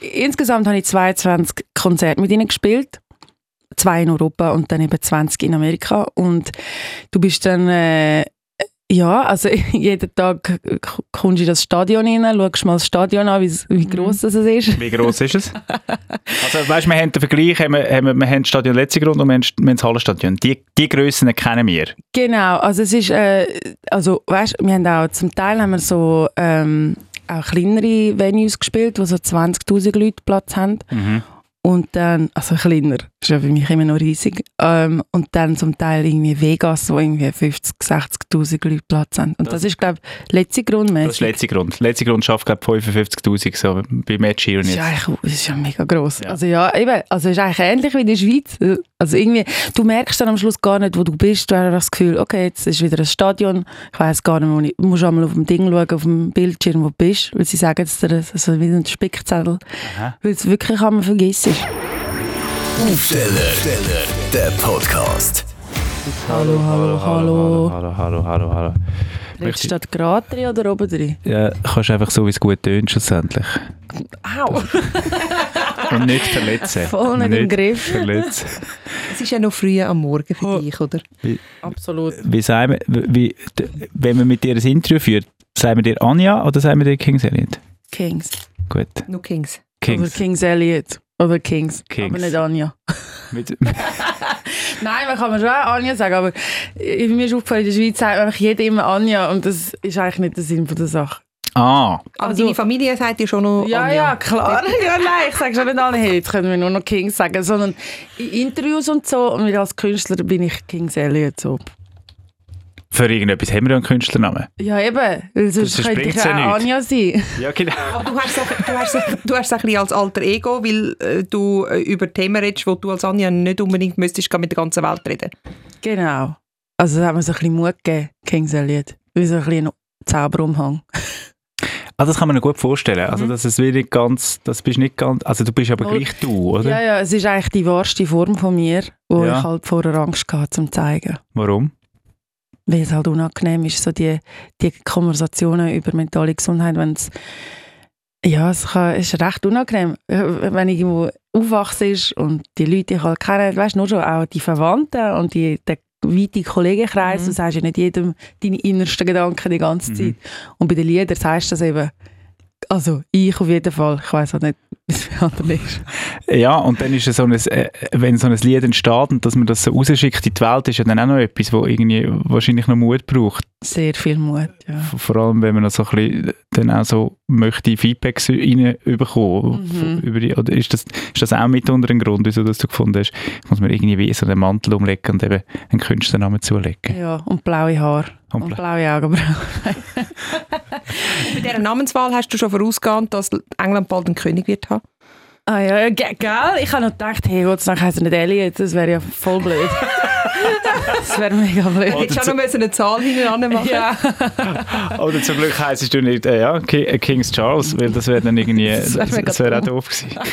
insgesamt habe ich 22 Konzerte mit ihnen gespielt. Zwei in Europa und dann eben 20 in Amerika. Und du bist dann, äh, ja, also jeden Tag kommst du in das Stadion rein, schaust mal das Stadion an, wie, wie Mhm. gross das ist. Wie gross ist es? also, weißt, wir haben den Vergleich, haben wir, haben wir, wir haben das Stadion Letzigrund und wir haben, wir haben das Hallenstadion. Die, die Grössen kennen wir. Genau, also es ist, äh, also weißt, wir haben auch zum Teil haben wir so ähm, auch kleinere Venues gespielt, wo so 20'000 Leute Platz haben. Mhm. Und dann, also kleiner, ist ja für mich immer noch riesig. Ähm, und dann zum Teil irgendwie Vegas, wo irgendwie 50, 60'000 Leute Platz haben. Und das, Das- ist, glaube ich, letzte Das ist Grundmäßig. Letzigrund. Letzigrund schafft, glaube ich, 55'000 so, bei Match hier und Das ist, jetzt. das ist ja mega gross. Ja. Also ja, eben, also es ist eigentlich ähnlich wie in der Schweiz. Also irgendwie, du merkst dann am Schluss gar nicht, wo du bist. Du hast einfach das Gefühl, okay, jetzt ist wieder ein Stadion. Ich weiss gar nicht, wo ich, du musst einmal auf dem Ding schauen, auf dem Bildschirm, wo du bist. Weil sie sagen jetzt dir, das ist wie ein Spickzettel. Weil es wirklich einmal vergessen ist. Aufsteller, der Podcast. Hallo, hallo, hallo. Hallo, hallo, hallo, hallo. Redest du statt gerade drin oder oben drin? Ja, kannst einfach so, wie es gut tönt, schlussendlich. Au! Und nicht verletzen. Voll nicht im Griff. verletzen. Es ist ja noch früh am Morgen für Oh. dich, oder? Absolut. Wie sagen wir, wie, wenn wir mit dir ein Interview führen, sagen wir dir Anja oder sagen wir dir Kings Elliot? Kings. Gut, No Kings. Oder Kings. Kings Elliot. Oder Kings. Kings. Aber nicht Anja. Mit, Nein, man kann mir schon auch Anja sagen, aber mir ist aufgefallen, in der Schweiz sagt einfach jeder immer Anja und das ist eigentlich nicht der Sinn von der Sache. ah, Aber Also- deine Familie sagt dir schon noch Ja, Anja. ja, klar. Ja, nein, ich sage schon nicht alle, hey, jetzt können wir nur noch Kings sagen, sondern in Interviews und so und als Künstler bin ich Kings Elliot so. Für irgendetwas haben wir ja einen Künstlernamen. Ja, eben, weil sonst Das könnte ich ja auch. Anja sein. Ja, genau. Aber du hast, es auch, du, hast, es- du hast es ein bisschen als alter Ego, weil äh, du äh, über Themen redest, wo du als Anja nicht unbedingt müsstest mit der ganzen Welt reden. Genau. Also da haben wir so ein bisschen Mut gegeben, Kings Elliot. Wie so ein bisschen Zauberumhang. Ah, das kann man mir gut vorstellen. Also, dass es wirklich ganz, das bist nicht ganz, also du bist aber Null. gleich du, oder? Ja, ja, es ist eigentlich die wahrste Form von mir, wo Ja. ich halt vorher Angst hatte, zum zeigen. Warum? Weil es halt unangenehm ist, so die, die Konversationen über mentale Gesundheit, wenn es ja, es kann, ist recht unangenehm, äh, wenn ich irgendwo aufwachse und die Leute, die ich halt kenne, weißt nur schon auch die Verwandten und die, der weite Kollegenkreis, Mhm. du sagst ja nicht jedem deine innersten Gedanken die ganze Mhm. Zeit. Und bei den Liedern sagst du das eben, also ich auf jeden Fall, ich weiß auch nicht, anderen ist. Ja, und dann ist es so ein, äh, wenn so ein Lied entsteht und dass man das so rausschickt in die Welt, ist ja dann auch noch etwas, wo irgendwie wahrscheinlich noch Mut braucht. Sehr viel Mut, ja. Vor allem, wenn man noch so ein bisschen dann auch so möchte Feedbacks reinbekommen. Mhm. Über die, oder ist das, ist das auch mitunter ein Grund, wieso das du gefunden hast, muss man irgendwie wie so einen Mantel umlegen und eben einen Künstlernamen zulegen? Ja, und blaue Haare. Und Und, bla- blaue Augenbrauen. Bei dieser Namenswahl hast du schon vorausgeahnt, dass England bald einen König wird haben. Ah ja, ge gell? Ich habe noch gedacht, hey, Gott sei Dank heisst er nicht Elliot, das wäre ja voll blöd. das wäre mega blöd. Oder Hättest du auch noch eine Zahl hinten machen Ja, Oder zum Glück heisst du nicht äh, ja, äh, King's Charles, weil das wäre dann irgendwie, Das das wär wäre mega auch doof gewesen.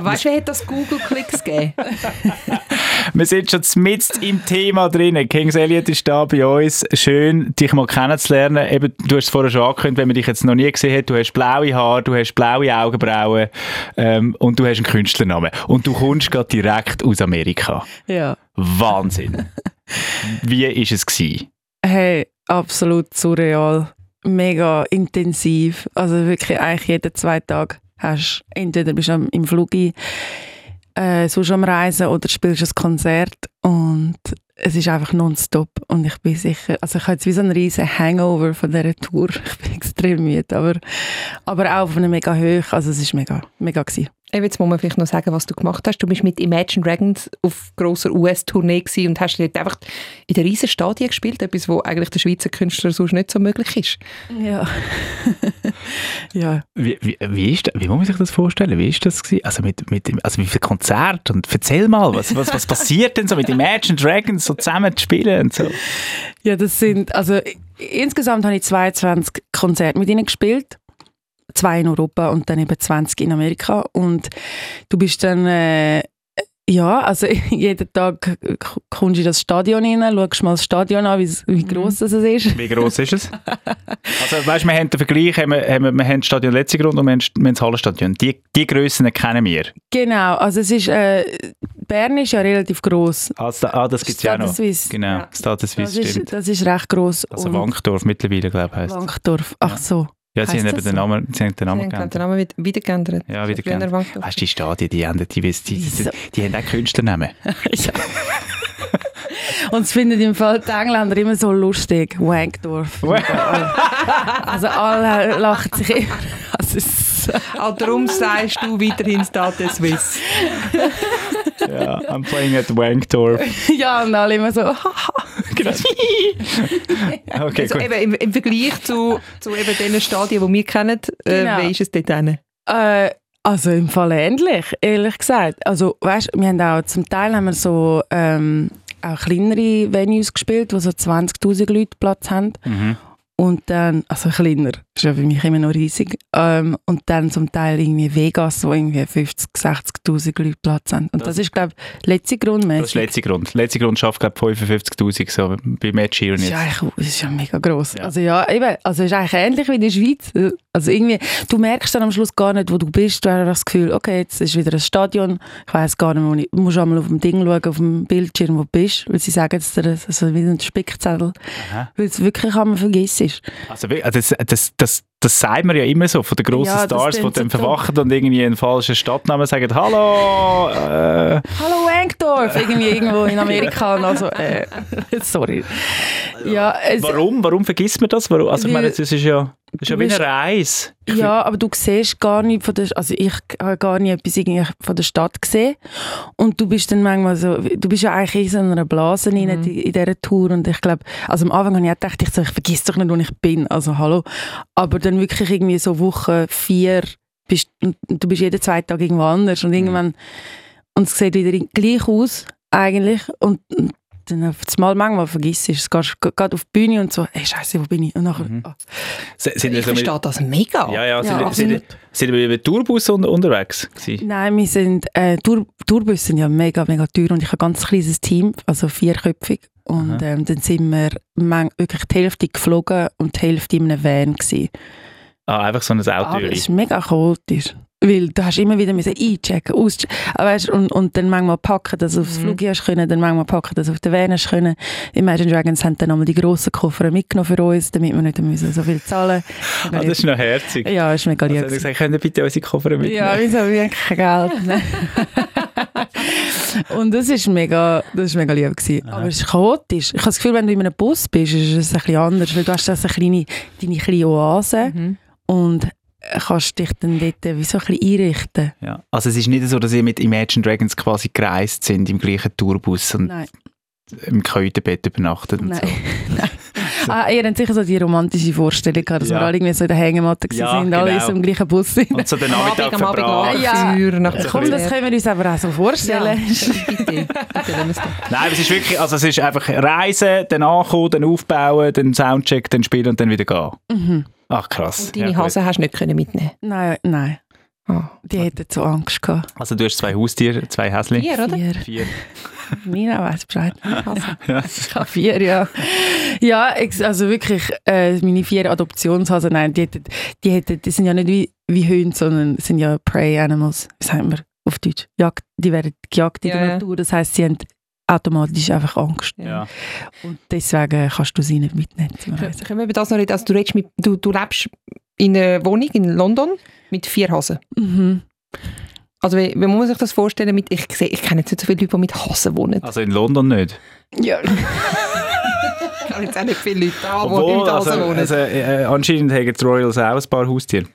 Weißt du, wer hat das Google-Klicks gegeben? Wir sind schon mitten im Thema drin. Kings Elliot ist da bei uns. Schön, dich mal kennenzulernen. Eben, du hast es vorher schon angekündigt, wenn man dich jetzt noch nie gesehen hat, du hast blaue Haare, du hast blaue Augenbrauen ähm, und du hast einen Künstlernamen. Und du kommst gerade direkt aus Amerika. ja. Wahnsinn. Wie ist es gewesen? Hey, absolut surreal. Mega intensiv. Also wirklich eigentlich jeden zwei Tage hast entweder bist du im Flug äh, sonst am Reisen oder spielst ein Konzert und es ist einfach nonstop und ich bin sicher, also ich habe jetzt wie so einen riesen Hangover von dieser Tour. Ich bin extrem müde, aber, aber auch auf einem mega hoch. Also es ist mega, mega gewesen. Jetzt muss man vielleicht noch sagen, was du gemacht hast. Du bist mit Imagine Dragons auf grosser US-Tournee und hast dort einfach in den riesen Stadien gespielt, etwas, wo eigentlich der Schweizer Künstler sonst nicht so möglich ist. Ja. ja. Wie, wie, wie, ist, wie muss man sich das vorstellen? Wie ist das gewesen? Also mit, mit dem, also wie viel Konzert? Und erzähl mal, was, was, was passiert denn so mit Imagine Dragons so zusammen zu spielen und so? Ja, das sind, also insgesamt habe ich 22 Konzerte mit ihnen gespielt. Zwei in Europa und dann eben 20 in Amerika. Und du bist dann, äh, Ja, also jeden Tag kommst du in das Stadion rein, schaust mal das Stadion an, wie, wie gross das ist. Wie gross ist es? Also, weißt du, wir haben den Vergleich, haben wir, haben wir, wir haben das Stadion letzte Grund und wir haben, wir haben das Hallenstadion. Die, die Grössen kennen wir. Genau, also es ist, äh, Bern ist ja relativ gross. Also, ah, das gibt es ja noch. Suisse. Genau, Ja. Stade Das Suisse, ist, stimmt. das ist recht gross. Also Wankdorf mittlerweile, glaube ich, heisst. Wankdorf, ach so. Ja, sie haben eben den? Namen, sie haben den Sie Namen haben geändert. den Namen wieder, geändert. Ja, wieder geändert. Weißt du, die Stadien, die haben, die, die, die, die, haben auch Künstlernamen. ja. Und es finden im Fall die Engländer immer so lustig. Wankdorf. also alle lachen sich immer. Also Ah, darum sagst du weiterhin Stade Suisse. ja, I'm playing at Wankdorf. ja, und alle immer so. Genau. Okay, Also gut. eben im, im Vergleich zu, zu eben den Stadien, die wir kennen, äh, Genau. wie ist es dort hin? Äh, also im Fall ähnlich, ehrlich gesagt. Also weißt, wir haben auch zum Teil haben wir so ähm, auch kleinere Venues gespielt, wo so 20'000 Leute Platz haben. Mhm. Und dann, also kleiner, ist ja für mich immer noch riesig. Ähm, und dann zum Teil irgendwie Vegas, wo irgendwie 50, 60'000 Leute Platz haben. Und das, Das- ist, glaube ich, letzte Das ist der letzte Grund. Der letzte Grund schafft, glaube ich, 55'000 so bei Match hier Das ist, jetzt. das ist ja mega gross. Ja. Also ja, eben, also es ist eigentlich ähnlich wie in der Schweiz. Also irgendwie, du merkst dann am Schluss gar nicht, wo du bist. Du hast das Gefühl, okay, jetzt ist wieder ein Stadion. Ich weiss gar nicht, wo ich, du musst einmal auf dem Ding schauen, auf dem Bildschirm, wo du bist. Weil sie sagen jetzt dir, das ist wie ein Spickzettel. Weil es wirklich einmal vergisst ist. Also wirklich, das, das, das, das sagt man ja immer so von den grossen Ja, das Stars, die dann so verwachen und irgendwie einen falschen Stadtnamen sagen, «Hallo!» äh, Hallo Wankdorf, irgendwie irgendwo in Amerika. Also, äh, sorry. Ja, es, Warum? Warum vergisst man das? Warum? Also ich meine, das ist ja, das ist ja wie eine Reise. Ich Ja, aber du siehst gar nicht von der, also ich habe gar nicht etwas irgendwie von der Stadt gesehen und du bist dann manchmal so, du bist ja eigentlich in so einer Blase Mhm. die- in dieser Tour und ich glaube, also am Anfang habe ich auch gedacht, ich, so, ich vergiss doch nicht, wo ich bin, also hallo, aber dann wirklich irgendwie so Woche vier, bist, und du bist jeden zwei Tage irgendwo anders Mhm. und irgendwann, und es sieht wieder gleich aus eigentlich und, und dann auf das Mal manchmal vergisst du es, gehst gerade auf die Bühne und so, ey Scheiße, wo bin ich? Und nachher, Mhm. S- Sind wir Ich so mit, verstehe das mega. ja, ja, sind, Ja, wir- sind, wir- sind wir mit Tourbus un unterwegs gewesen? Nein, wir sind, äh, Tour, Tourbus sind ja mega, mega teuer und ich habe ein ganz kleines Team, also vierköpfig. Und ähm, dann sind wir wirklich die Hälfte geflogen und die Hälfte in einem Van. Gewesen. Ah, einfach so ein Aber Auto. es ist mega chaotisch. Weil du hast immer wieder müssen einchecken, auschecken. Aber weißt, und, und dann manchmal packen, dass du aufs Mhm. Flug hast können, dann manchmal packen, dass du auf der Van hast können. Imagine Dragons haben dann einmal die grossen Koffer mitgenommen für uns, damit wir nicht müssen so viel zahlen Ah, das ist noch herzig. Ja, ist mega Also lieb. er gesagt, könnt ihr bitte unsere Koffer mitnehmen? Ja, wieso habe ich kein Geld? und das ist mega, das ist mega lieb gewesen. Aber es ist chaotisch. Ich habe das Gefühl, wenn du in einem Bus bist, ist es ein bisschen anders, weil du hast eine kleine, deine kleine Oase Mhm. und kannst dich dann dort wie so ein bisschen einrichten. Ja. Also es ist nicht so, dass ihr mit Imagine Dragons quasi gereist sind im gleichen Tourbus und Nein, im Kältebett übernachtet und nein. so. nein. Ah, ihr habt sicher so die romantische Vorstellung gehabt, dass Ja. wir alle irgendwie so in der Hängematte Ja, sind, alle genau. so im gleichen Bus sind. Und so den Am Nachmittag Abend, am Abend. Ja. Nach der Komm, das können wir uns aber auch so vorstellen. Ja, bitte. Nein, aber es ist wirklich, also es ist einfach reisen, dann ankommen, dann aufbauen, dann Soundcheck, dann spielen und dann wieder gehen. Mhm. Ach krass. Und deine Ja. Hase hast du nicht können mitnehmen Nein, nein. Ah. Die hätten so Angst gehabt. Also du hast zwei Haustiere, zwei Häschen. Vier, oder? Vier. Vier. Nina weiss Bescheid. Hase. Ja. Ich habe vier, ja. Ja, also wirklich, äh, meine vier Adoptionshasen, nein, die, hätten, die, hätten, die sind ja nicht wie, wie Hunde, sondern sind ja Prey Animals, sagen wir auf Deutsch. Jagd, die werden gejagt in Ja, der. Natur, das heisst, sie haben automatisch einfach Angst. Ja. Und deswegen kannst du sie nicht mitnehmen. können wir über das noch reden? Also du, redest mit, du, du lebst in einer Wohnung in London mit vier Hasen. Mhm. Also wie, wie muss man sich das vorstellen? Mit, ich, sehe, ich kenne jetzt nicht so viele Leute, die mit Hasen wohnen. Also in London nicht. Ja. Ich kenne jetzt auch nicht viele Leute da, die Obwohl, mit also, Hasen wohnen. also, äh, anscheinend haben die Royals auch ein paar Haustiere.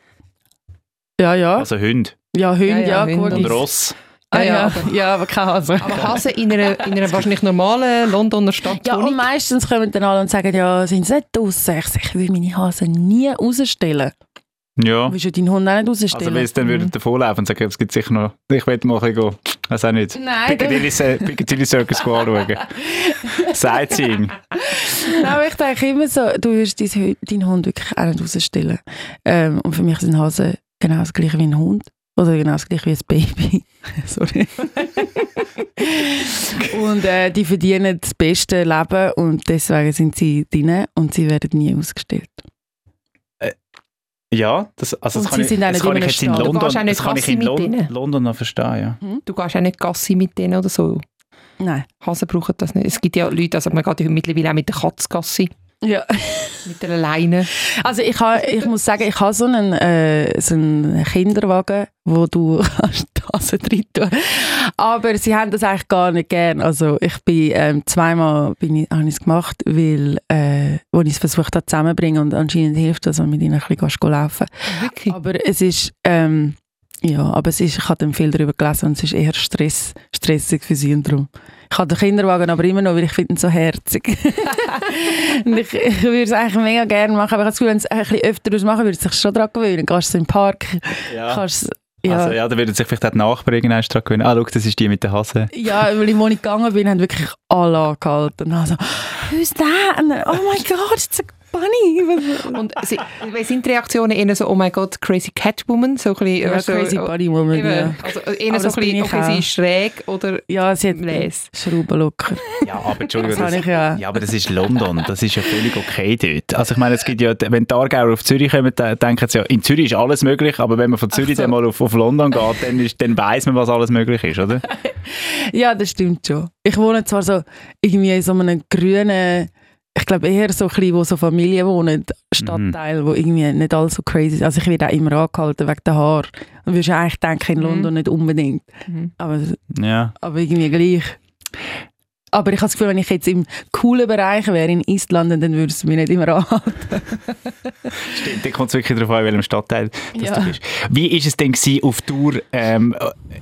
ja, ja. Also Hunde Ja, Hunde, Ja, ja, ja, Hunde gut. und Ross. Ah, Ja, ja, aber- ja, aber keine Hase. Aber Hasen in einer, in einer wahrscheinlich normalen Londoner Stadt. Ja, und meistens kommen dann alle und sagen, ja, sind sie nicht draussen? Ich sage, ich will meine Hasen nie rausstellen. Ja. Du willst ja deinen Hund auch nicht Also rausstellen. weil es dann würde davonlaufen und sagen, es gibt sicher noch, ich will mal ein bisschen gehen. Weiß auch nicht. Nein, Piccadilly, Piccadilly Circus anschauen. Sightseeing. Nein, aber ich denke immer so, du wirst deinen Hund wirklich auch nicht rausstellen. Ähm, und für mich sind Hasen genau das gleiche wie ein Hund. Oder genau das gleiche wie ein Baby. Sorry. und äh, die verdienen das beste Leben und deswegen sind sie drin und sie werden nie ausgestellt. Ja, das, also Und das kann ich, das nicht kann in ich jetzt in London, gehst auch nicht das kann ich in mit Lon. London noch verstehen, ja. Du gehst auch nicht Gassi mit denen oder so. Nein. Hasen brauchen das nicht. Es gibt ja Leute, also man geht ja mittlerweile auch mit der Katz Gassi, Ja. mit der Leine. Also ich, ha, ich muss sagen, ich habe so einen, äh, so einen Kinderwagen, wo du kannst Hase drin tun Aber sie haben das eigentlich gar nicht gern. Also ich bin ähm, zweimal bin ich, habe ich es gemacht, weil äh, wo ich es versucht habe zusammenzubringen und anscheinend hilft das, wenn mit ihnen ein bisschen laufen Wirklich? Aber es ist ähm, ja, aber es ist, ich habe dann viel darüber gelesen und es ist eher Stress, stressig für sie und darum. Ich habe den Kinderwagen aber immer noch, weil ich finde ihn so herzig. und ich, ich würde es eigentlich mega gerne machen, aber ich habe das Gefühl, wenn es ein bisschen öfter machen würdest du dich schon daran gewöhnen. Gehst du im Park, Ja. kannst ja, Also, ja, da würden sich vielleicht auch die Nachbarn irgendwann dran gewöhnen. Ah, schau, das ist die mit der Hase. ja, weil ich, wo ich gegangen bin, haben wirklich alle angehalten. Und dann so, who's that? Und dann, oh my God, it's a bunny. Und sie, wie sind die Reaktionen eher so, oh mein Gott, crazy Catwoman? So ein bisschen, Ja, so, crazy oh, bunny woman, eben, ja. Also eher Aber so das ein bisschen, ich okay, sie ist schräg oder Ja, sie hat Les. Schrauben locker. Ja, aber Entschuldigung, Das ich ja. Ja, aber das ist London. Das ist ja völlig okay dort. Also ich meine, es gibt ja, wenn die Aargauer auf Zürich kommen, dann denken sie ja, in Zürich ist alles möglich, aber wenn man von Zürich so. dann mal auf, auf London geht, dann, ist, dann weiss man, was alles möglich ist, oder? Ja, das stimmt schon. Ich wohne zwar so irgendwie in so einem grünen, ich glaube eher so ein bisschen, wo so Familien wohnen, Stadtteil, wo irgendwie nicht alles so crazy ist. Also ich werde auch immer angehalten wegen der Haare. Du würdest eigentlich denken, in Mhm. London nicht unbedingt. Mhm. Aber, Ja. aber irgendwie gleich. Aber ich habe das Gefühl, wenn ich jetzt im coolen Bereich wäre, in Island, dann würde es mich nicht immer anhalten. Stimmt, dann kommt es wirklich darauf an, in welchem Stadtteil Ja. du bist. Wie ist es denn gewesen auf Tour, ähm,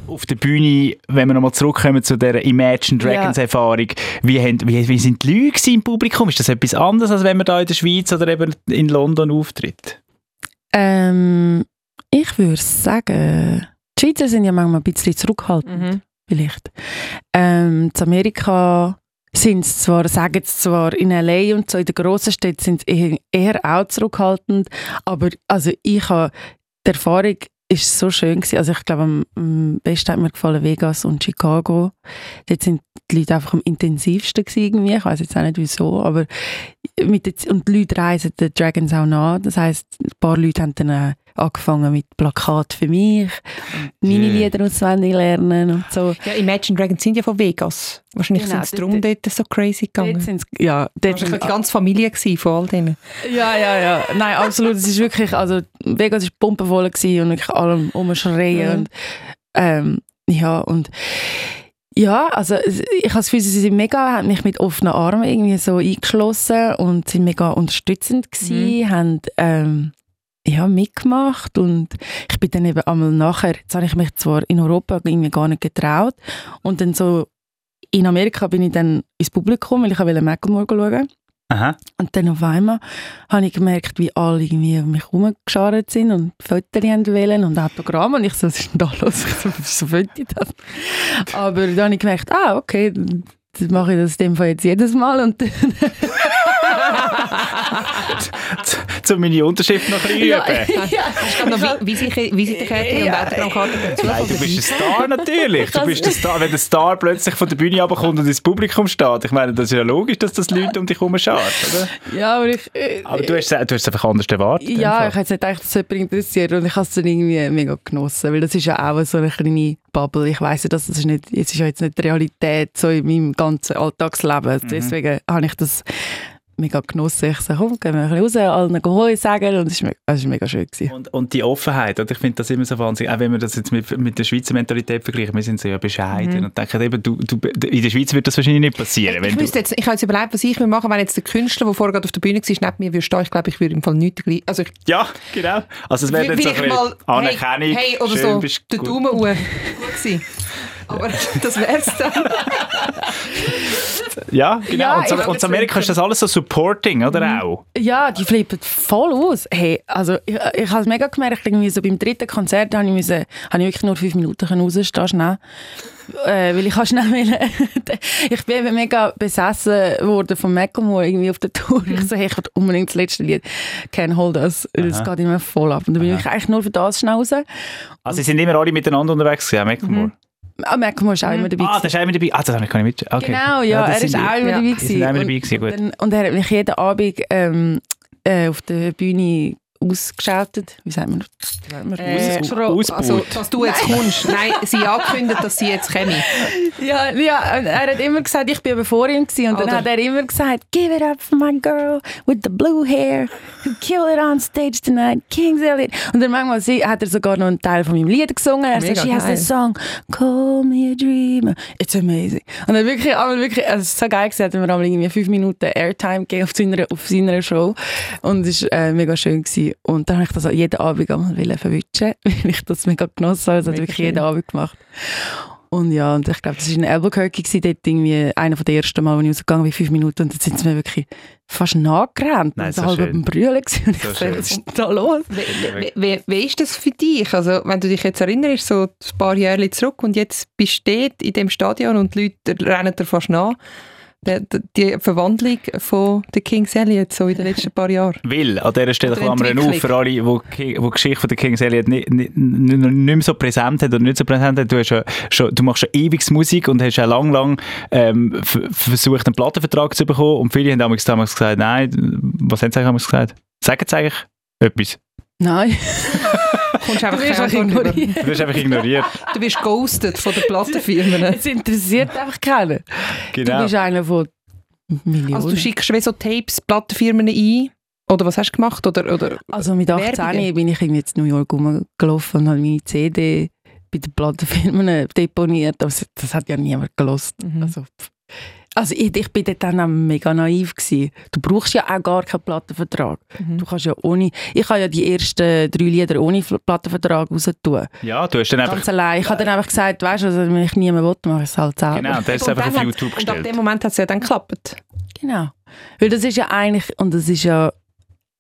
auf der Bühne, wenn wir nochmal zurückkommen zu der Imagine Dragons Ja. Erfahrung, wie, haben, wie, wie sind die Leute im Publikum? Ist das etwas anderes, als wenn man da in der Schweiz oder eben in London auftritt? Ähm, ich würde sagen, die Schweizer sind ja manchmal ein bisschen zurückhaltend. Mhm. Vielleicht. Ähm, in Amerika sind zwar, sagen sie zwar in L.A. und so, in den grossen Städten sind sie eher, auch zurückhaltend, aber also ich habe, die Erfahrung ist so schön gewesen. Also ich glaube, am, besten hat mir gefallen Vegas und Chicago. Dort sind die Leute einfach am intensivsten gewesen irgendwie. Ich weiß jetzt auch nicht wieso, aber mit der, Z- und die Leute reisen den Dragons auch nach. Das heisst, ein paar Leute haben dann angefangen mit Plakat für mich, und meine Yeah. Lieder auswendig lernen und so. Ja, Imagine Dragons sind ja von Vegas. Wahrscheinlich Genau, sind es darum dort so crazy gegangen. ja, dort Das war sind, die ganze Familie gewesen, von all denen. ja, ja, ja. Nein, absolut. Es ist wirklich, also Vegas war pumpenvoll und wirklich allem umschreien Mhm. und ähm, ja und ja, also es- ich habe das Gefühl, sie sind mega, haben mich mit offenen Armen irgendwie so eingeschlossen und sind mega unterstützend gewesen, haben ähm, ja, mitgemacht und ich bin dann eben einmal nachher, jetzt habe ich mich zwar in Europa irgendwie gar nicht getraut und dann so in Amerika bin ich dann ins Publikum, weil ich wollte Macklemore schauen. Aha. Und dann auf einmal habe ich gemerkt, wie alle irgendwie um mich herumgeschart sind und Fotos wollen und Autogramme. Und ich so, was ist denn da los? Ich so, wollte ich das? Aber dann habe ich gemerkt, ah, okay, dann dann mache ich das in dem Fall jetzt jedes Mal. Und zu meine Unterschrift noch ein bisschen ja, üben. ja, Noch wie, wie, sich- wie sich die Karte und Ja. Autogrammkarte dazu Nein, du bist ein Star natürlich. Du bist ein Star. Wenn der Star plötzlich von der Bühne runterkommt und ins Publikum steht, ich meine, das ist ja logisch, dass das Leute um dich herum schaut, oder? ja, aber ich... äh, Aber du hast, es- du hast es einfach anders erwartet. Ja, ich hätte nicht gedacht, dass es jemand interessiert und ich habe es dann irgendwie mega genossen, weil das ist ja auch so eine kleine Bubble. Ich weiss ja, dass das ist nicht, es ist ja jetzt nicht die Realität so in meinem ganzen Alltagsleben. Deswegen habe ich das mega genossen. Ich so, komm, gehen wir ein bisschen raus, allen Gehoi sagen und es war mega, mega schön. Gewesen. Und, und die Offenheit, oder? ich finde das immer so wahnsinnig, auch wenn wir das jetzt mit, mit der Schweizer Mentalität vergleichen, wir sind so ja bescheiden und denken eben, du, du, in der Schweiz wird das wahrscheinlich nicht passieren. Ich, wüsste jetzt, ich habe jetzt überlegt, was ich würde machen, wenn jetzt der Künstler, der vorher gerade auf der Bühne war, neben mir würde stehen. Ich glaube, ich würde im Fall nichts gleich. Also ich, ja, genau. Also es wäre dann so ein bisschen mal Anerkennung, hey, hey oder schön, so der gut. Daumen hoch. Aber das wär's dann. Ja, genau. Ja, und so, und in Amerika ist das alles so supporting, oder Mhm. auch? Ja, die flippen voll aus. Hey, also ich, ich habe es mega gemerkt, irgendwie so beim dritten Konzert habe ich, müssen, habe ich wirklich nur fünf Minuten rausstehen schnell. Äh, weil ich kann schnell wollen. ich bin eben mega besessen worden von Macklemore irgendwie auf der Tour. Ich so, hey, ich will unbedingt das letzte Lied «Can't Hold Us». Das geht immer voll ab. Und dann bin ich eigentlich nur für das schnell raus. Also sie sind immer alle miteinander unterwegs gewesen, Macklemore. Ah, Macklemore ist auch immer dabei. Ah, das ist auch immer dabei. Ah, das habe ich gar nicht mit. Okay. Genau, ja, das er ist auch immer Ja. dabei Die gewesen. auch immer dabei gewesen, gut. Und, und er hat mich jeden Abend ähm, äh, auf der Bühne ausgeschaltet. Wie sagt man? Wie? Äh. Also, dass du jetzt kommst. Nein, sie angekündigt, dass sie jetzt kommen. Ja, ja, und er hat immer gesagt, ich bin aber vor ihm gewesen. Und dann Oder- hat er immer gesagt, give it up for my girl with the blue hair who killed it on stage tonight, Kings Elliot. Und dann manchmal hat er sogar noch einen Teil von meinem Lied gesungen. Er Mega sagt, she has this song, Call Me a Dreamer. It's amazing. Und dann wirklich, aber wirklich, also es ist so geil gesagt, wenn wir einmal irgendwie fünf Minuten Airtime gegeben auf seiner, auf seiner Show. Und es war äh, mega schön. Gewesen. Und dann habe ich das jeden Abend einmal verwischen, weil ich das mega genossen habe. Das hat wirklich schön. jeden Abend gemacht. Und ja, und ich glaube, das war in Albuquerque, gewesen, dort irgendwie einer von den ersten Mal, wo ich rausgegangen bin, fünf Minuten, und dann sind sie mir wirklich fast nachgerannt. Nein, und so halb beim Brüllen gewesen. Und ich So so, schön. was ist da los? Wie, wie, wie, wie ist das für dich? Also, wenn du dich jetzt erinnerst, so ein paar Jahre zurück und jetzt bist du dort in dem Stadion und die Leute rennen dir fast nach. Die, die- Verwandlung von der Kings Elliot so in den letzten paar Jahren. Will, an dieser Stelle klammern auf, für alle, die die Geschichte von der Kings Elliot nicht, nicht, nicht, mehr so präsent hat oder nicht so präsent hat. Du, hast ja schon, du machst schon ewig Musik und hast ja lang, lang ähm, versucht, einen Plattenvertrag zu bekommen und viele haben damals, damals gesagt, nein, was haben sie damals gesagt? Sagen sie eigentlich etwas? Nein. Kommst einfach Du wirst über. ignoriert. Du hast einfach ignoriert. Du bist ghosted von den Plattenfirmen. Es interessiert einfach keinen. Du Genau. bist einer von Millionen. Also du schickst wie so Tapes Plattenfirmen ein? Oder was hast du gemacht? Oder, oder Also mit 18 Werbungen? bin ich irgendwie in New York rumgelaufen und habe meine CD bei den Plattenfirmen deponiert. Das, das hat ja niemand gelost. Mhm. Also, pff. Also ich, ich bin dort dann auch mega naiv gewesen. Du brauchst ja auch gar keinen Plattenvertrag. Mhm. Du kannst ja ohne, ich habe ja die ersten drei Lieder ohne Plattenvertrag raus tun. Ja, du hast dann einfach... Ganz allein. Ich habe dann einfach gesagt, weißt du, also, wenn ich niemand will, mache ich es halt selber. Genau, der ist Und einfach dann auf hat- YouTube Und ab gestellt. dem Moment hat es ja dann geklappt. Genau. Weil das ist ja eigentlich, und das ist ja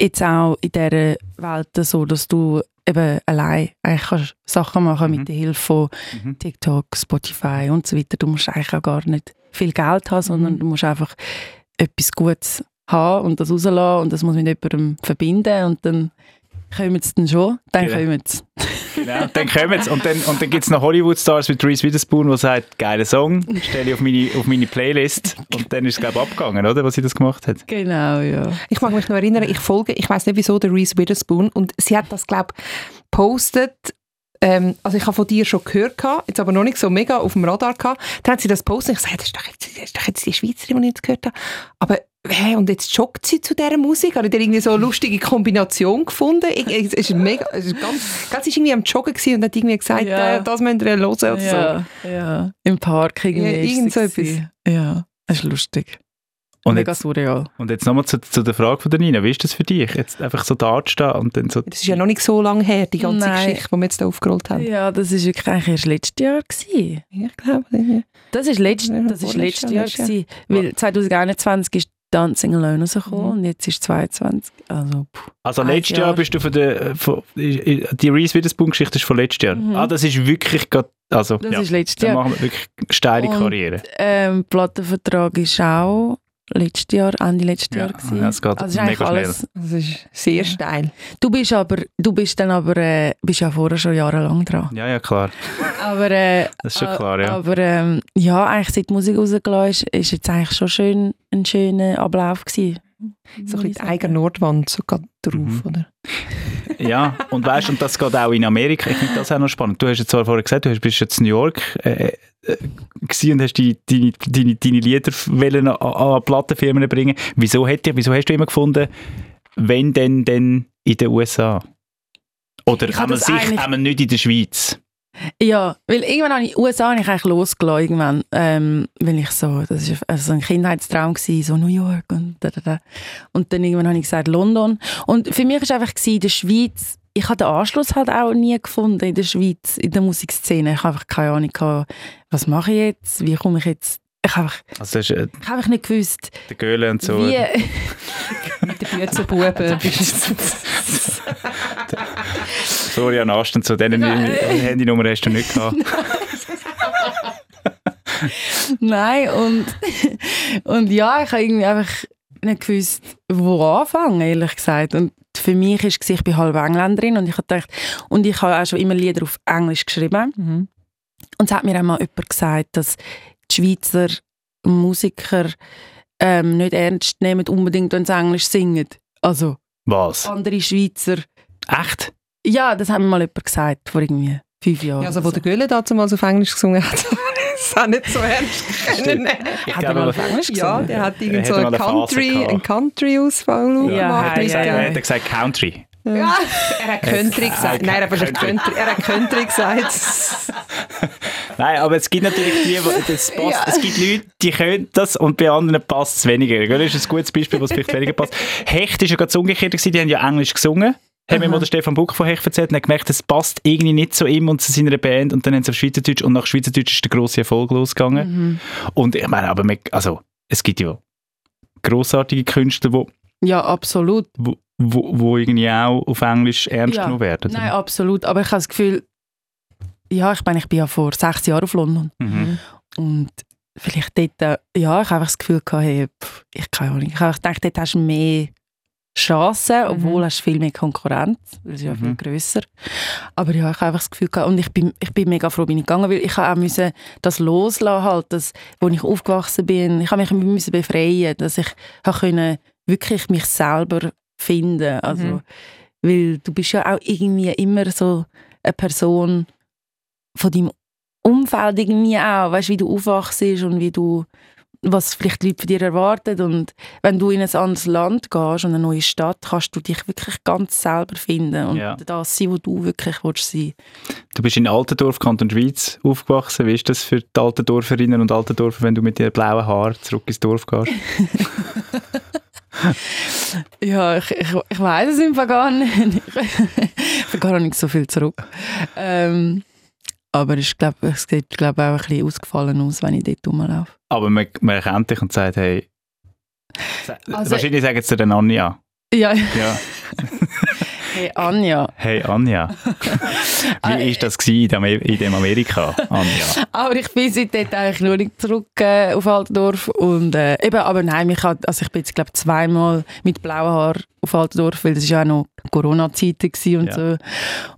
jetzt auch in dieser Welt so, dass du eben allein eigentlich kannst Sachen machen Mhm. mit der Hilfe von Mhm. TikTok, Spotify und so weiter. Du musst eigentlich auch gar nicht viel Geld haben, sondern Mhm. du musst einfach etwas Gutes haben und das rauslassen und das muss mit jemandem verbinden und dann kommen sie dann schon, dann Genau. kommen sie. Genau, dann kommen sie. Und dann, und dann gibt es noch Hollywood-Stars wie Reese Witherspoon, der sagt, geiler Song, stelle ich auf meine, auf meine Playlist. Und dann ist es, glaube ich, abgegangen, oder, was sie das gemacht hat. Genau, ja. Ich mag mich noch erinnern, ich folge, ich weiß nicht wieso, der Reese Witherspoon und sie hat das, glaube ich, postet. Ähm, also ich habe von dir schon gehört, gehabt, jetzt aber noch nicht so mega auf dem Radar gehabt. Dann hat sie das postet und ich gesagt, das ist doch jetzt, das ist doch jetzt die Schweizerin, die ich jetzt gehört habe. Aber hey, und jetzt joggt sie zu dieser Musik. Ich da irgendwie so eine lustige Kombination gefunden? Es ist mega, es ist ganz, ganz ist irgendwie am Joggen gewesen und hat irgendwie gesagt, Ja. äh, das müsst ihr hören oder so. Ja, ja. Im Park irgendwie. Ja, irgend so etwas. Ja, das ist lustig. Und Mega jetzt, surreal. und jetzt nochmal zu, zu der Frage von der Nina. Wie ist das für dich? Jetzt einfach so da zu stehen und dann so... Das ist ja noch nicht so lange her, die ganze Nein. Geschichte, die wir jetzt da aufgerollt haben. Ja, das ist wirklich eigentlich erst letztes Jahr gewesen. Ich glaube, irgendwie. Das ist letzt, Ja, das ist letztes Jahr, Jahr weil 2021 ist Dancing Alone rausgekommen Mhm. und jetzt ist 22. Also, puh. Also letztes Jahr Jahr. bist du von der... Von, die Reese Witherspoon-Geschichte ist von letztes Jahr. Mhm. Ah, das ist wirklich gerade... Also, das ja, ist letztes dann Jahr. machen wir wirklich steile Und- Karriere. Ähm, Plattenvertrag ist auch letztes Jahr, Ende letztes Ja, Jahr gewesen. ja, es geht also mega schnell. alles. Das ist sehr steil. Du bist aber, du bist dann aber, äh, bist ja vorher schon jahrelang dran. Ja, ja, klar. Aber, äh, Das ist schon klar, ja. Aber ähm, ja, eigentlich seit die Musik rausgelassen ist, ist jetzt eigentlich schon schön, ein schöner Ablauf gewesen. So ein bisschen die eigene Nordwand so drauf, Mhm. oder? Ja, und weißt, und das geht auch in Amerika. Ich finde das auch noch spannend. Du hast jetzt zwar vorher gesagt, du bist jetzt in New York äh, äh, und hast die, deine, deine, deine Lieder an, an Plattenfirmen bringen. Wieso, dir- wieso hast du immer gefunden, wenn denn, denn in den USA? Oder haben habe wir das sich eigentlich- haben wir nicht in der Schweiz? Ja, weil irgendwann habe ich, USA habe ich eigentlich losgelassen, irgendwann, ähm, weil ich so, das war also ein Kindheitstraum, gewesen, so New York und da, da, da. Und dann irgendwann habe ich gesagt London. Und für mich war einfach, gewesen, in der Schweiz ich habe den Anschluss halt auch nie gefunden in der Schweiz, in der Musikszene. Ich habe einfach keine Ahnung gehabt, was mache ich jetzt, wie komme ich jetzt... Ich habe einfach, Also ist äh, ich habe einfach nicht gewusst, der Göhle und so. wie... Mit den Büzenbuben. Sorry an Ast und so. Denen Handynummer hast du nicht gehabt. Nein, und, und ja, ich habe irgendwie einfach nicht gewusst, wo anfangen, ehrlich gesagt. Und für mich war es, ich bin halb Engländerin und ich habe gedacht, und ich habe auch schon immer Lieder auf Englisch geschrieben. Mhm. Und es hat mir auch mal jemand gesagt, dass die Schweizer Musiker ähm, nicht ernst nehmen, unbedingt, wenn sie Englisch singen. Also Was? andere Schweizer. Echt? Ja, das hat mir mal jemand gesagt, vor irgendwie fünf Jahren. Ja, also wo so. der Göhle damals auf Englisch gesungen hat, das hat nicht so ernst können. Ich Hat er mal auf Englisch Ja, der hat irgend so einen Country, einen Country-Ausfall Ja, gemacht. ja, ja, Er hat gesagt Country. Ja. Er hat Country gesagt. Nein, er hat wahrscheinlich Country. Country, er hat Country gesagt. Nein, aber es gibt natürlich die, wo- das passt, Ja. es gibt Leute, die können das und bei anderen passt es weniger. Das ist ein gutes Beispiel, was vielleicht weniger passt. Hecht ist ja gerade das Umgekehrte gewesen, die haben ja Englisch gesungen. Haben mir mal der Stefan Buck von Hecht erzählt und hat gemerkt, das passt irgendwie nicht zu ihm und zu seiner Band und dann haben sie auf Schweizerdeutsch und nach Schweizerdeutsch ist der grosse Erfolg losgegangen. Mhm. Und ich meine, aber man- also, es gibt ja grossartige Künstler, wo, Ja, absolut. wo, wo, wo irgendwie auch auf Englisch ernst Ja. genommen werden. Nein, absolut. Aber ich habe das Gefühl, ja, ich meine, ich bin ja vor sechs Jahren auf London. Mhm. Und vielleicht dort, äh, ja, ich habe einfach das Gefühl gehabt, hey, pff, ich keine Ahnung. Ich habe gedacht, dort hast du mehr Chancen, obwohl hast du viel mehr Konkurrenz. Das ist ja viel Mhm. grösser. Aber ja, ich habe einfach das Gefühl gehabt, und ich bin, ich bin mega froh, bin ich gegangen, weil ich habe auch müssen das loslassen, halt, das, wo ich aufgewachsen bin. Ich habe mich müssen befreien, dass ich habe können wirklich mich selber finden. Also, Mhm. weil du bist ja auch irgendwie immer so eine Person von deinem Umfeld irgendwie auch, weißt, wie du aufwachst und wie du was vielleicht die Leute von dir erwarten und wenn du in ein anderes Land gehst und eine neue Stadt, kannst du dich wirklich ganz selber finden und Ja. das sein, wo du wirklich willst sein. Du bist in Altendorf, Kanton Schweiz, aufgewachsen. Wie ist das für die Altendorferinnen und Altendorfer, wenn du mit ihren blauen Haaren zurück ins Dorf gehst? Ja, ich, ich, ich weiß es im Fall gar nicht. ich bin gar nicht so viel zurück. Ähm, aber ich glaube, es sieht glaub, auch ein bisschen ausgefallen aus, wenn ich dort rumlaufe. Aber man, man erkennt dich und sagt, hey, Also- wahrscheinlich sagen sie dann Anja. Ja, Ja. hey Anja. Hey Anja, wie ist das gewesen in dem, Amerika, Anja? Aber ich bin seitdem eigentlich nur nicht zurück äh, auf Altendorf. Und, äh, eben, aber nein, mich hat, also ich bin jetzt glaube zweimal mit blauen Haaren auf Altendorf, weil das war ja auch noch Corona-Zeiten und Ja. so.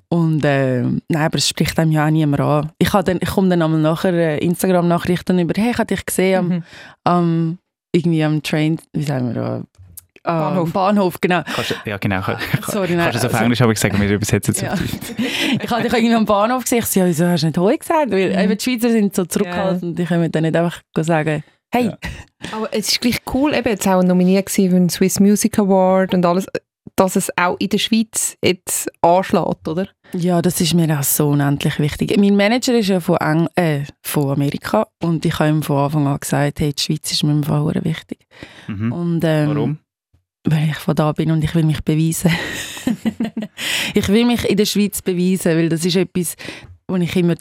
Und äh, nein, aber es spricht einem ja auch niemand an. Ich, hab dann, ich komme dann einmal nachher äh, Instagram-Nachrichten über, hey, ich habe dich gesehen am, Mhm. am irgendwie am Train, wie sagen wir Bahnhof. Bahnhof, genau. Kannst, du- ja, genau. Kann, Sorry, nein, kannst du es auf also- Englisch, aber ich sage, wir übersetzen es Ja. auf Deutsch. ich habe dich irgendwie am Bahnhof gesehen. Ich so, ja, wieso hast du nicht Hoi gesagt? Weil eben die Schweizer sind so zurückhaltend und die können dann nicht einfach sagen, hey, Ja. Aber es ist gleich cool, eben jetzt auch nominiert gewesen für den Swiss Music Award und alles, dass es auch in der Schweiz jetzt anschlägt, oder? Ja, das ist mir auch so unendlich wichtig. Mein Manager ist ja von, Eng äh, von Amerika und ich habe ihm von Anfang an gesagt, hey, die Schweiz ist mir im Fall wichtig. Mhm. Und, ähm, Warum? Weil ich von da bin und ich will mich beweisen. ich will mich in der Schweiz beweisen, weil das ist etwas, wo ich immer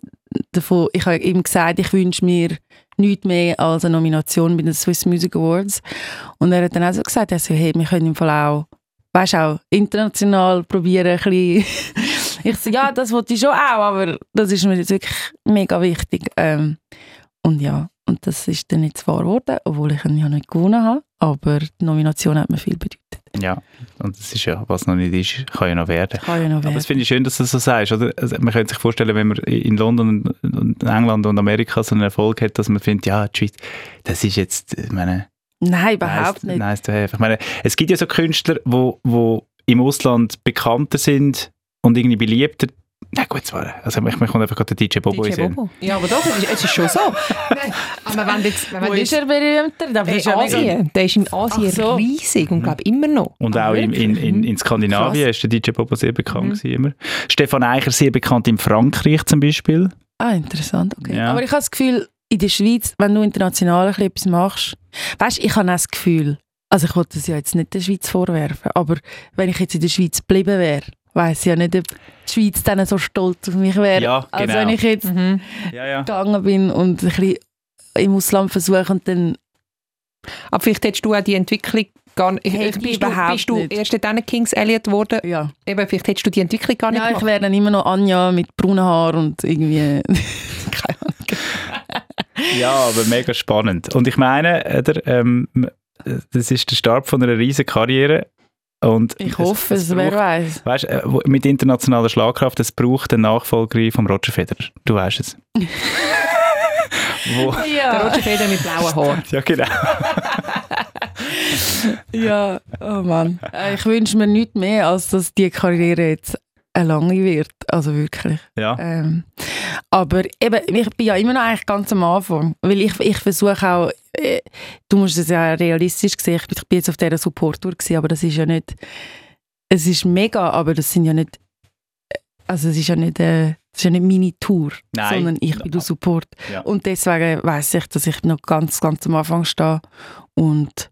davon, ich habe ihm gesagt, ich wünsche mir nichts mehr als eine Nomination bei den Swiss Music Awards. Und er hat dann auch so gesagt, also, hey, wir können im Fall auch, weißt auch, international probieren, ein bisschen. ich so, ja, das wollte ich schon auch, aber das ist mir jetzt wirklich mega wichtig. Ähm, und ja, und das ist dann nicht wahr geworden, obwohl ich ihn ja nicht gewonnen habe. Aber die Nomination hat mir viel bedeutet. Ja, und das ist ja, was noch nicht ist, kann ja noch werden. Kann ja noch Aber werden. das finde ich schön, dass du das so sagst. Oder? Also man könnte sich vorstellen, wenn man in London und- England und Amerika so einen Erfolg hat, dass man findet, ja, die Schweiz, das ist jetzt, ich meine, Nein, überhaupt nice, nicht. nice to have. Ich meine, es gibt ja so Künstler, wo, wo im Ausland bekannter sind und irgendwie beliebter. Na gut, zwar, also mir kommt einfach gerade der DJ Bobo in DJ Sinn. Bobo. Ja, aber doch, es ist, es ist schon so. Nein, aber wenn jetzt, wenn Wo ist jetzt er berühmter? Da in ist er mega- Asien, der ist in Asien so. riesig und glaube immer noch. Und auch in, in, in, in Skandinavien Krass. ist der DJ Bobo sehr bekannt Mhm. gewesen immer. Stefan Eicher sehr bekannt in Frankreich zum Beispiel. Ah, interessant, okay. Ja. Aber ich habe das Gefühl, in der Schweiz, wenn du international ein bisschen etwas machst, weißt du, ich habe auch das Gefühl, also ich wollte das ja jetzt nicht der Schweiz vorwerfen, aber wenn ich jetzt in der Schweiz geblieben wäre, weiß ja nicht, ob die Schweiz dann so stolz auf mich wäre, Ja, als genau. wenn ich jetzt Ja, ja. gegangen bin und ein bisschen im Ausland versuche und dann Aber vielleicht hättest du auch die Entwicklung gar nicht... Ich bist, du, überhaupt bist du nicht. erst dann Kings Elliot geworden? ja. Eben, vielleicht hättest du die Entwicklung gar nicht Ja, ich gemacht. wäre dann immer noch Anja mit braunen Haaren und irgendwie keine Ahnung. Ja, aber mega spannend. Und ich meine, oder, ähm, das ist der Start von einer riesen Karriere. Und Ich hoffe es, wer braucht- weiß. Weißt, äh, mit internationaler Schlagkraft, es braucht einen Nachfolger von Roger Federer. Du weißt es. Wo, Der Ja, Roger Federer mit blauen Haaren. ja, genau. ja, oh Mann. Äh, Ich wünsche mir nichts mehr, als dass die Karriere jetzt eine lange wird. Also wirklich. Ja. Ähm, aber eben, ich bin ja immer noch eigentlich ganz am Anfang. Weil ich, ich versuche auch, äh, du musst es ja realistisch sehen, ich bin, ich bin jetzt auf dieser Support-Tour gewesen, aber das ist ja nicht, es ist mega, aber das sind ja nicht, also es ist ja nicht, äh, es ist ja nicht meine Tour, Nein. sondern ich bin der Support. Ja. Und deswegen weiß ich, dass ich noch ganz, ganz am Anfang stehe und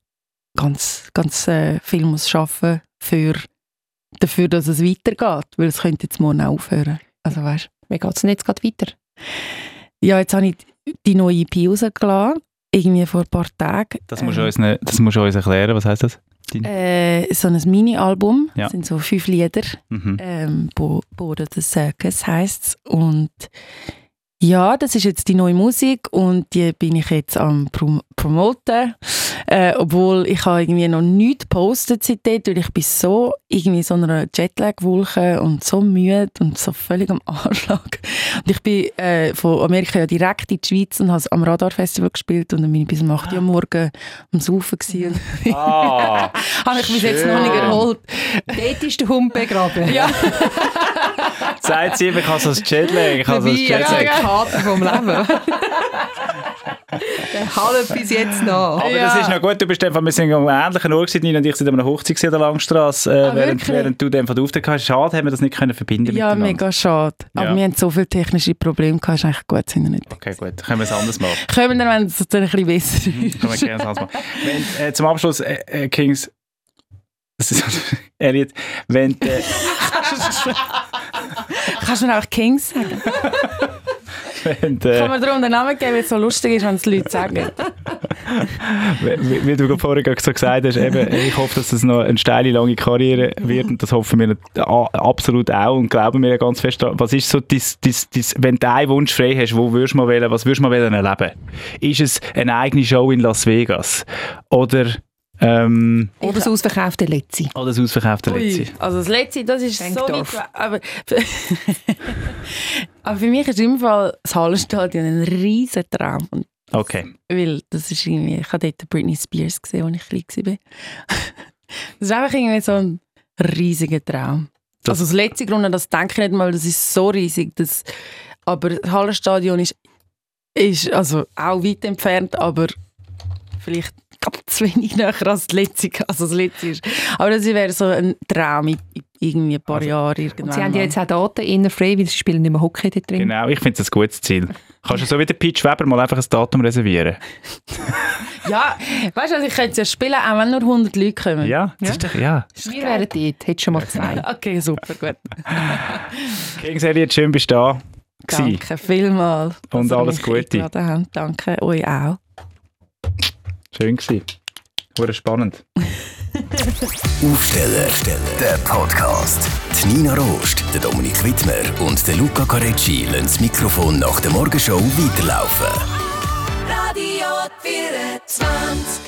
ganz, ganz äh, viel muss schaffen für dafür, dass es weitergeht, weil es könnte jetzt morgen aufhören. Also weißt Wie geht es denn jetzt gerade weiter? ja, jetzt habe ich die neue EP rausgelassen, irgendwie vor ein paar Tagen. Das musst, du uns, ne- das musst du uns erklären. Was heißt das? äh, so ein Mini-Album, Ja. das sind so fünf Lieder, Mhm. ähm, Bo Boden des Circus heisst und ja, das ist jetzt die neue Musik und die bin ich jetzt am Prom promoten, äh, obwohl ich habe irgendwie noch nichts gepostet seitdem, weil ich bin so irgendwie so einer Jetlag-Wolke und so müde und so völlig am Anschlag. Und ich bin äh, von Amerika ja direkt in die Schweiz und habe am Radar-Festival gespielt und dann bin ich bis um 8 Uhr am Morgen am Saufen gewesen und Ah, habe ich bis jetzt noch nicht erholt. Dort ist der Hund begraben. Ja. sagt sie, ich habe so ein Jetlag. Ich habe so ein Jetlag. der Kater vom Leben. Der halb bis jetzt nach. Aber Ja. das ist noch gut, du bist einfach, wir sind am ähnlichen Ort gewesen, und ich sind an einer Hochzeit an der Langstrasse, äh, Ah, während, während du den von der Auftritt hast. Schade, haben wir das nicht können verbinden Ja, miteinander. mega schade. Aber Ja. wir haben so viele technische Probleme gehabt, ist eigentlich gut, sind wir nicht. Okay, gut, können wir es anders machen. Kommen dann, wenn es dann ein bisschen besser ist. Können wir gerne anders machen. Wenn, äh, zum Abschluss, äh, äh, Kings, das ist, Elliot, wenn, äh, Kannst du mir auch Kings sagen? wenn, Kann äh, man darum den Namen geben, weil es so lustig ist, wenn es Leute sagen? wie, wie du vorhin so gesagt hast, eben, ich hoffe, dass das noch eine steile, lange Karriere wird und das hoffen wir absolut auch und glauben wir ganz fest daran. Was ist so, dies, dies, dies, wenn du einen Wunsch frei hast, wo würdest du mal wählen, was würdest du mal erleben? Ist es eine eigene Show in Las Vegas? Oder, ähm, Oder das ausverkaufte Letzi. oder das ausverkaufte Letzte? Ui, also das Letzte, das ist so Schenkdorf. weit weg. Aber, aber für mich ist im Fall das Hallenstadion ein riesen Traum. Und Okay. Weil das ist irgendwie, ich habe dort Britney Spears gesehen, als ich klein war. das ist einfach irgendwie so ein riesiger Traum. Das- also das letzte Grund, das denke ich nicht mal, das ist so riesig. Das, aber das Hallenstadion ist, ist also auch weit entfernt, aber vielleicht ganz wenig näher als das letzte, also das letzte ist. Aber das wäre so ein Traum in, irgendwie ein paar Also- Jahre irgendwann. Sie haben ja jetzt auch Daten innen frei, weil sie spielen nicht mehr Hockey dort drin. Genau, ich finde es ein gutes Ziel. Kannst du so wie der Peach Weber mal einfach ein Datum reservieren? Ja, weißt du, also ich könnte es ja spielen, auch wenn nur 100 Leute kommen. Ja, das ist doch, ja. Wir wären dort, hättest schon mal zwei. Okay, super, gut. Kings Elliot, schön bist du da. Danke vielmals. dass Und alles Gute. Danke euch auch. Schön gewesen. Wurde spannend. Aufsteller, der Podcast. Die Nina Rost, der Dominik Wittmer und der Luca Carecci lassen das Mikrofon nach der Morgenshow weiterlaufen. Radio 24.